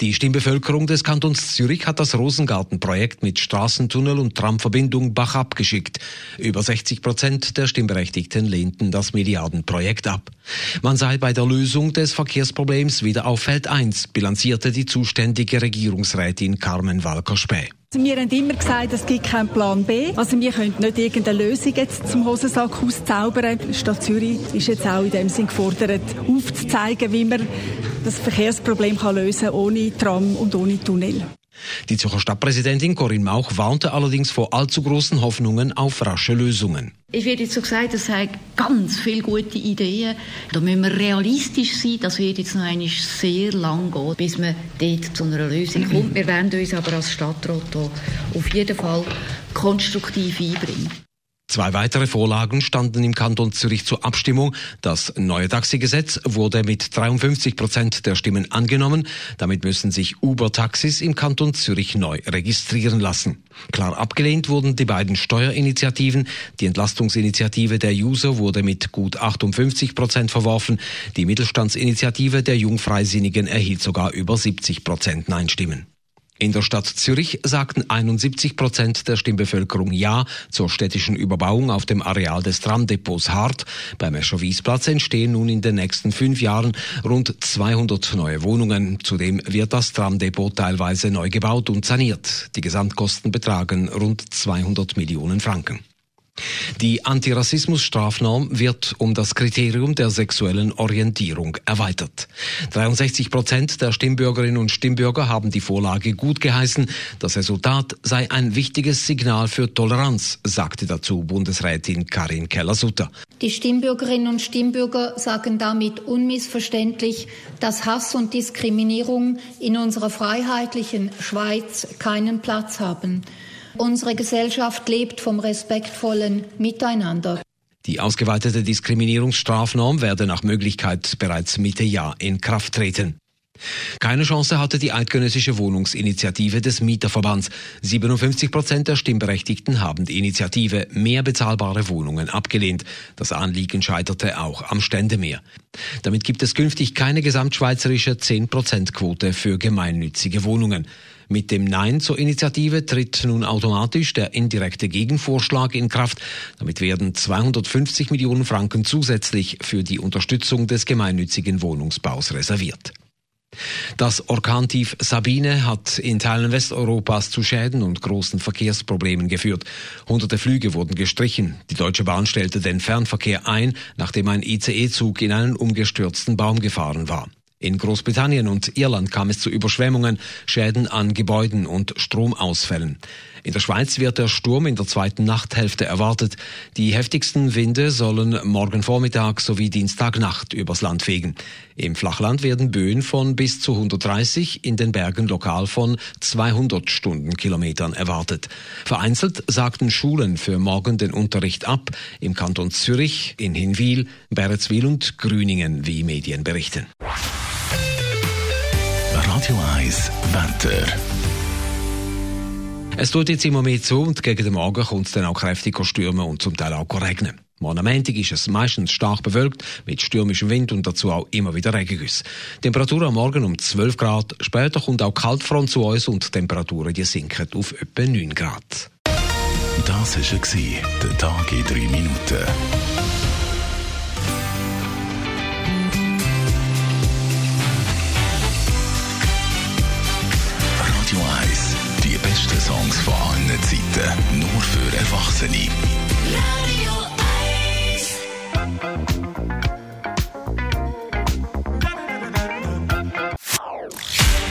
Die Stimmbevölkerung des Kantons Zürich hat das Rosengartenprojekt mit Straßentunnel und Tramverbindung Bach abgeschickt. Über 60 Prozent der Stimmberechtigten lehnten das Milliardenprojekt ab. Man sei bei der Lösung des Verkehrsproblems wieder auf Feld 1, bilanzierte die zuständige Regierungsrätin Carmen Walker-Späh. Wir haben immer gesagt, es gibt keinen Plan B. Also wir können nicht irgendeine Lösung jetzt zum Hosensack auszaubern. Die Stadt Zürich ist jetzt auch in dem Sinn gefordert, aufzuzeigen, wie man das Verkehrsproblem kann lösen ohne Tram und ohne Tunnel. Die Zürcher Stadtpräsidentin Corinne Mauch warnte allerdings vor allzu großen Hoffnungen auf rasche Lösungen. Es wird jetzt so gesagt, es seien ganz viele gute Ideen. Da müssen wir realistisch sein. Das wird jetzt noch einmal sehr lang gehen, bis man dort zu einer Lösung kommt. Wir werden uns aber als Stadtrat auf jeden Fall konstruktiv einbringen. Zwei weitere Vorlagen standen im Kanton Zürich zur Abstimmung. Das neue Taxigesetz wurde mit 53 Prozent der Stimmen angenommen. Damit müssen sich Uber-Taxis im Kanton Zürich neu registrieren lassen. Klar abgelehnt wurden die beiden Steuerinitiativen. Die Entlastungsinitiative der User wurde mit gut 58 Prozent verworfen. Die Mittelstandsinitiative der Jungfreisinnigen erhielt sogar über 70 Prozent Nein-Stimmen. In der Stadt Zürich sagten 71 Prozent der Stimmbevölkerung Ja zur städtischen Überbauung auf dem Areal des Tramdepots Hart. Beim Escher-Wiesplatz entstehen nun in den nächsten fünf Jahren rund 200 neue Wohnungen. Zudem wird das Tramdepot teilweise neu gebaut und saniert. Die Gesamtkosten betragen rund 200 Millionen Franken. Die Antirassismus-Strafnorm wird um das Kriterium der sexuellen Orientierung erweitert. 63 Prozent der Stimmbürgerinnen und Stimmbürger haben die Vorlage gut geheißen. Das Resultat sei ein wichtiges Signal für Toleranz, sagte dazu Bundesrätin Karin Keller-Sutter. Die Stimmbürgerinnen und Stimmbürger sagen damit unmissverständlich, dass Hass und Diskriminierung in unserer freiheitlichen Schweiz keinen Platz haben. Unsere Gesellschaft lebt vom respektvollen Miteinander. Die ausgeweitete Diskriminierungsstrafnorm werde nach Möglichkeit bereits Mitte Jahr in Kraft treten. Keine Chance hatte die eidgenössische Wohnungsinitiative des Mieterverbands. 57 Prozent der Stimmberechtigten haben die Initiative mehr bezahlbare Wohnungen abgelehnt. Das Anliegen scheiterte auch am Ständemeer. Damit gibt es künftig keine gesamtschweizerische 10-Prozent-Quote für gemeinnützige Wohnungen. Mit dem Nein zur Initiative tritt nun automatisch der indirekte Gegenvorschlag in Kraft. Damit werden 250 Millionen Franken zusätzlich für die Unterstützung des gemeinnützigen Wohnungsbaus reserviert. Das Orkantief Sabine hat in Teilen Westeuropas zu Schäden und großen Verkehrsproblemen geführt. Hunderte Flüge wurden gestrichen. Die Deutsche Bahn stellte den Fernverkehr ein, nachdem ein ICE-Zug in einen umgestürzten Baum gefahren war. In Großbritannien und Irland kam es zu Überschwemmungen, Schäden an Gebäuden und Stromausfällen. In der Schweiz wird der Sturm in der zweiten Nachthälfte erwartet. Die heftigsten Winde sollen morgen Vormittag sowie Dienstagnacht übers Land fegen. Im Flachland werden Böen von bis zu 130, in den Bergen lokal von 200 Stundenkilometern erwartet. Vereinzelt sagten Schulen für morgen den Unterricht ab, im Kanton Zürich, in Hinwil, Beretzwil und Grüningen, wie Medien berichten. Radio 1 Wetter. Es tut jetzt immer mehr zu und gegen den Morgen kommt es dann auch kräftiger stürmen und zum Teil auch regnen. Morgen am Montag ist es meistens stark bewölkt, mit stürmischem Wind und dazu auch immer wieder Regengüsse. Temperatur am Morgen um 12 Grad, später kommt auch Kaltfront zu uns und die Temperaturen die sinken auf etwa 9 Grad. Das war der Tag in 3 Minuten.